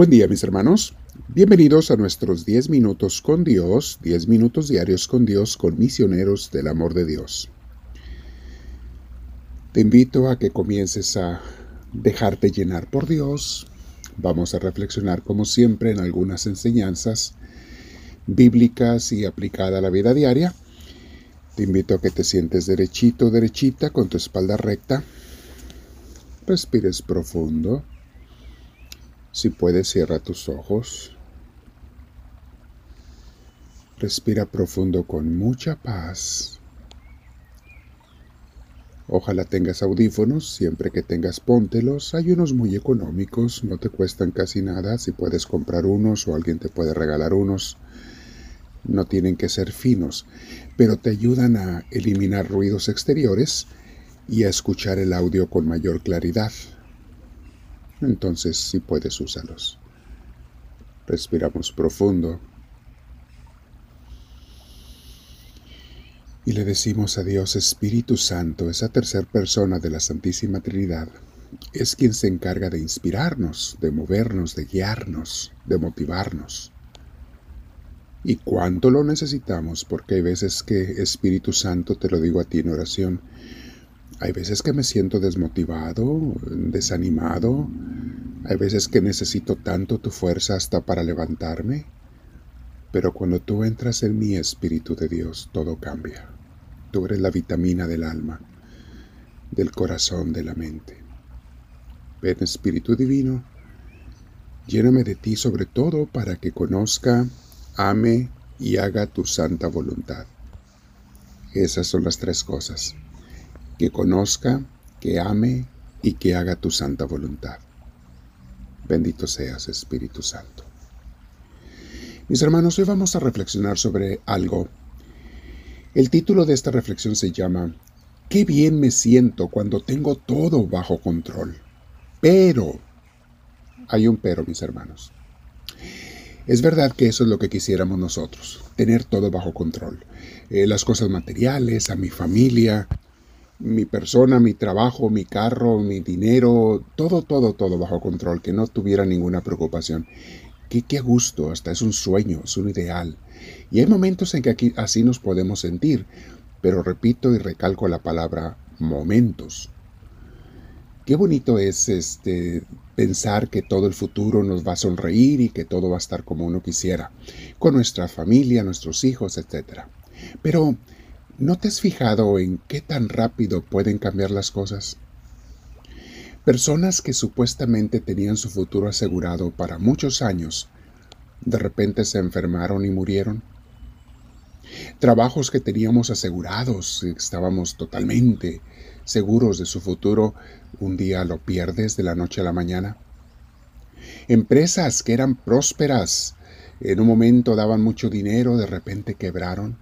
Buen día mis hermanos, bienvenidos a nuestros 10 minutos con Dios, 10 minutos diarios con Dios, con misioneros del amor de Dios. Te invito a que comiences a dejarte llenar por Dios. Vamos a reflexionar como siempre en algunas enseñanzas bíblicas y aplicada a la vida diaria. Te invito a que te sientes derechito, derechita, con tu espalda recta. Respires profundo. Si puedes, cierra tus ojos. Respira profundo con mucha paz. Ojalá tengas audífonos, siempre que tengas póntelos. Hay unos muy económicos, no te cuestan casi nada. Si puedes comprar unos o alguien te puede regalar unos. No tienen que ser finos, pero te ayudan a eliminar ruidos exteriores y a escuchar el audio con mayor claridad entonces si puedes úsalos. Respiramos profundo. Y le decimos a Dios Espíritu Santo, esa tercera persona de la Santísima Trinidad, es quien se encarga de inspirarnos, de movernos, de guiarnos, de motivarnos. Y cuánto lo necesitamos, porque hay veces que Espíritu Santo, te lo digo a ti en oración, hay veces que me siento desmotivado, desanimado. Hay veces que necesito tanto tu fuerza hasta para levantarme. Pero cuando tú entras en mi Espíritu de Dios, todo cambia. Tú eres la vitamina del alma, del corazón, de la mente. Ven Espíritu Divino, lléname de ti sobre todo para que conozca, ame y haga tu santa voluntad. Esas son las tres cosas que conozca, que ame y que haga tu santa voluntad. Bendito seas, Espíritu Santo. Mis hermanos, hoy vamos a reflexionar sobre algo. El título de esta reflexión se llama Qué bien me siento cuando tengo todo bajo control. Pero, hay un pero, mis hermanos. Es verdad que eso es lo que quisiéramos nosotros, tener todo bajo control. Eh, las cosas materiales, a mi familia, mi persona, mi trabajo, mi carro, mi dinero, todo, todo, todo bajo control, que no tuviera ninguna preocupación. Qué, qué gusto, hasta es un sueño, es un ideal. Y hay momentos en que aquí así nos podemos sentir, pero repito y recalco la palabra momentos. Qué bonito es este pensar que todo el futuro nos va a sonreír y que todo va a estar como uno quisiera, con nuestra familia, nuestros hijos, etc. Pero ¿No te has fijado en qué tan rápido pueden cambiar las cosas? Personas que supuestamente tenían su futuro asegurado para muchos años, de repente se enfermaron y murieron. Trabajos que teníamos asegurados, estábamos totalmente seguros de su futuro, un día lo pierdes de la noche a la mañana. Empresas que eran prósperas, en un momento daban mucho dinero, de repente quebraron.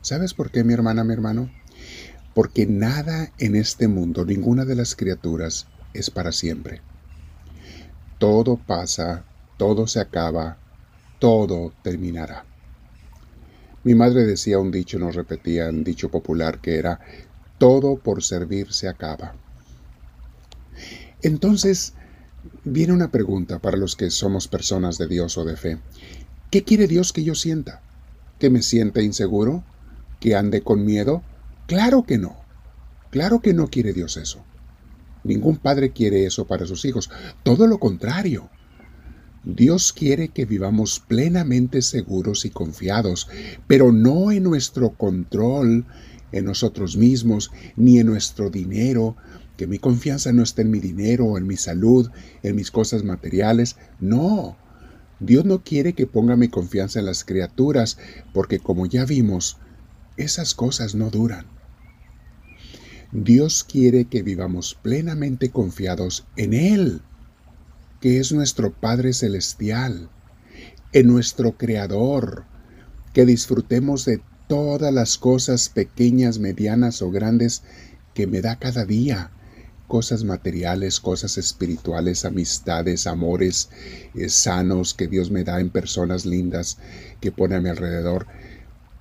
¿Sabes por qué, mi hermana, mi hermano? Porque nada en este mundo, ninguna de las criaturas, es para siempre. Todo pasa, todo se acaba, todo terminará. Mi madre decía un dicho, nos repetía un dicho popular que era, todo por servir se acaba. Entonces, viene una pregunta para los que somos personas de Dios o de fe. ¿Qué quiere Dios que yo sienta? ¿Que me sienta inseguro? Que ande con miedo? Claro que no. Claro que no quiere Dios eso. Ningún padre quiere eso para sus hijos. Todo lo contrario. Dios quiere que vivamos plenamente seguros y confiados, pero no en nuestro control, en nosotros mismos, ni en nuestro dinero, que mi confianza no esté en mi dinero, en mi salud, en mis cosas materiales. No. Dios no quiere que ponga mi confianza en las criaturas, porque como ya vimos, esas cosas no duran. Dios quiere que vivamos plenamente confiados en Él, que es nuestro Padre Celestial, en nuestro Creador, que disfrutemos de todas las cosas pequeñas, medianas o grandes que me da cada día, cosas materiales, cosas espirituales, amistades, amores eh, sanos que Dios me da en personas lindas que pone a mi alrededor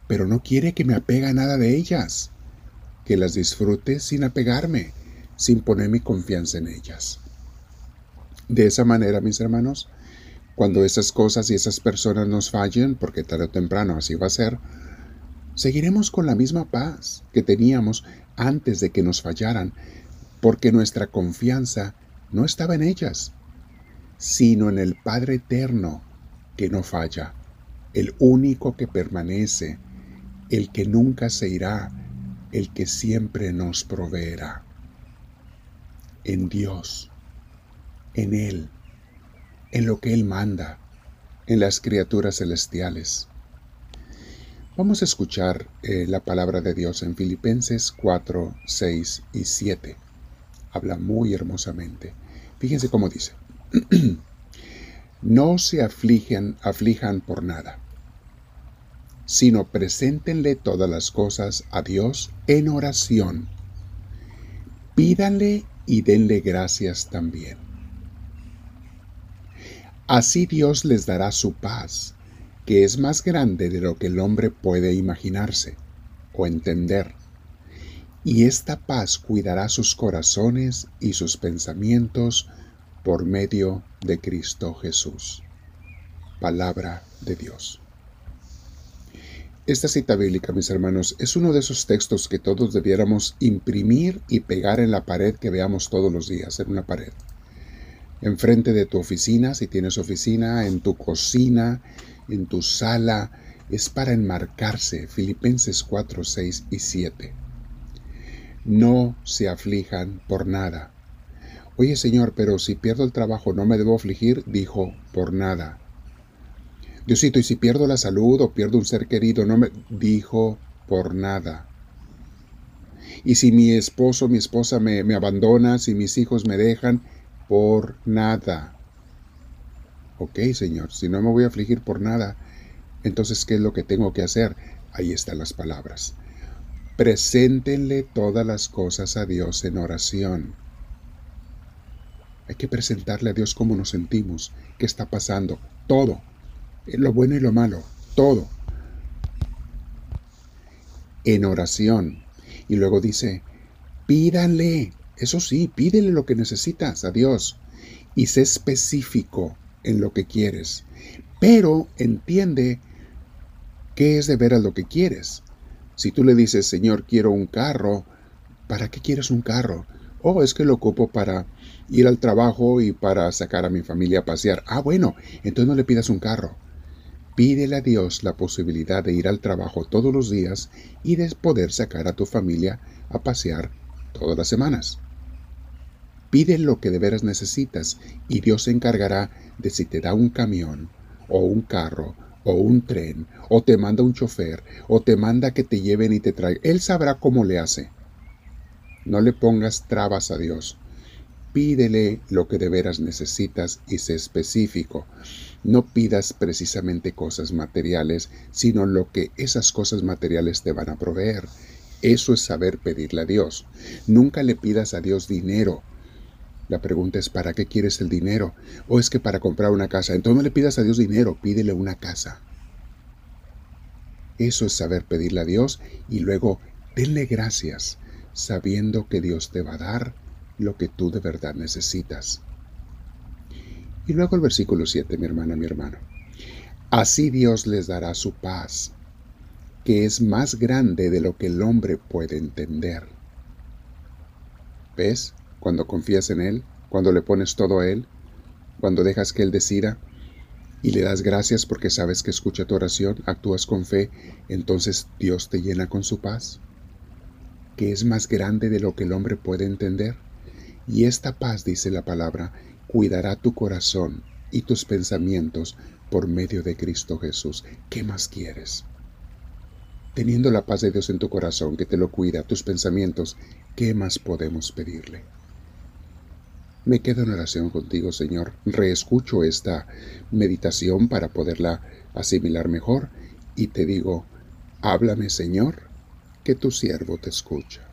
pero no quiere que me apegue a nada de ellas, que las disfrute sin apegarme, sin poner mi confianza en ellas. De esa manera, mis hermanos, Cuando esas cosas y esas personas nos fallen, porque tarde o temprano así va a ser, seguiremos con la misma paz que teníamos antes de que nos fallaran, porque nuestra confianza no estaba en ellas, sino en el Padre Eterno que no falla, el único que permanece, el que nunca se irá, el que siempre nos proveerá. En Dios, en Él, en lo que Él manda, en las criaturas celestiales. Vamos a escuchar eh, la palabra de Dios en Filipenses 4, 6 y 7. Habla muy hermosamente. Fíjense cómo dice. no se afligen, aflijan por nada, sino preséntenle todas las cosas a Dios en oración. Pídanle y denle gracias también. Así Dios les dará su paz, que es más grande de lo que el hombre puede imaginarse o entender. Y esta paz cuidará sus corazones y sus pensamientos por medio de Cristo Jesús. Palabra de Dios. Esta cita bíblica, mis hermanos, es uno de esos textos que todos debiéramos imprimir y pegar en la pared que veamos todos los días, en una pared enfrente de tu oficina, si tienes oficina, en tu cocina, en tu sala, es para enmarcarse. Filipenses 4, 6 y 7. No se aflijan por nada. Oye Señor, pero si pierdo el trabajo no me debo afligir, dijo, por nada. Diosito, y si pierdo la salud o pierdo un ser querido, no me dijo, por nada. Y si mi esposo, mi esposa me, me abandona, si mis hijos me dejan, por nada. Ok, Señor, si no me voy a afligir por nada, entonces, ¿qué es lo que tengo que hacer? Ahí están las palabras. Preséntenle todas las cosas a Dios en oración. Hay que presentarle a Dios cómo nos sentimos, qué está pasando, todo, lo bueno y lo malo, todo. En oración. Y luego dice, pídanle eso sí, pídele lo que necesitas a Dios y sé específico en lo que quieres. Pero entiende qué es de veras lo que quieres. Si tú le dices, Señor, quiero un carro, ¿para qué quieres un carro? Oh, es que lo ocupo para ir al trabajo y para sacar a mi familia a pasear. Ah, bueno, entonces no le pidas un carro. Pídele a Dios la posibilidad de ir al trabajo todos los días y de poder sacar a tu familia a pasear todas las semanas. Pide lo que de veras necesitas y Dios se encargará de si te da un camión o un carro o un tren o te manda un chofer o te manda que te lleven y te traigan. Él sabrá cómo le hace. No le pongas trabas a Dios. Pídele lo que de veras necesitas y sé específico. No pidas precisamente cosas materiales, sino lo que esas cosas materiales te van a proveer. Eso es saber pedirle a Dios. Nunca le pidas a Dios dinero la pregunta es, ¿para qué quieres el dinero? ¿O es que para comprar una casa? Entonces no le pidas a Dios dinero, pídele una casa. Eso es saber pedirle a Dios y luego denle gracias, sabiendo que Dios te va a dar lo que tú de verdad necesitas. Y luego el versículo 7, mi hermana, mi hermano. Así Dios les dará su paz, que es más grande de lo que el hombre puede entender. ¿Ves? cuando confías en Él, cuando le pones todo a Él, cuando dejas que Él decida y le das gracias porque sabes que escucha tu oración, actúas con fe, entonces Dios te llena con su paz, que es más grande de lo que el hombre puede entender. Y esta paz, dice la palabra, cuidará tu corazón y tus pensamientos por medio de Cristo Jesús. ¿Qué más quieres? Teniendo la paz de Dios en tu corazón, que te lo cuida, tus pensamientos, ¿qué más podemos pedirle? Me quedo en oración contigo, Señor. Reescucho esta meditación para poderla asimilar mejor y te digo, háblame, Señor, que tu siervo te escucha.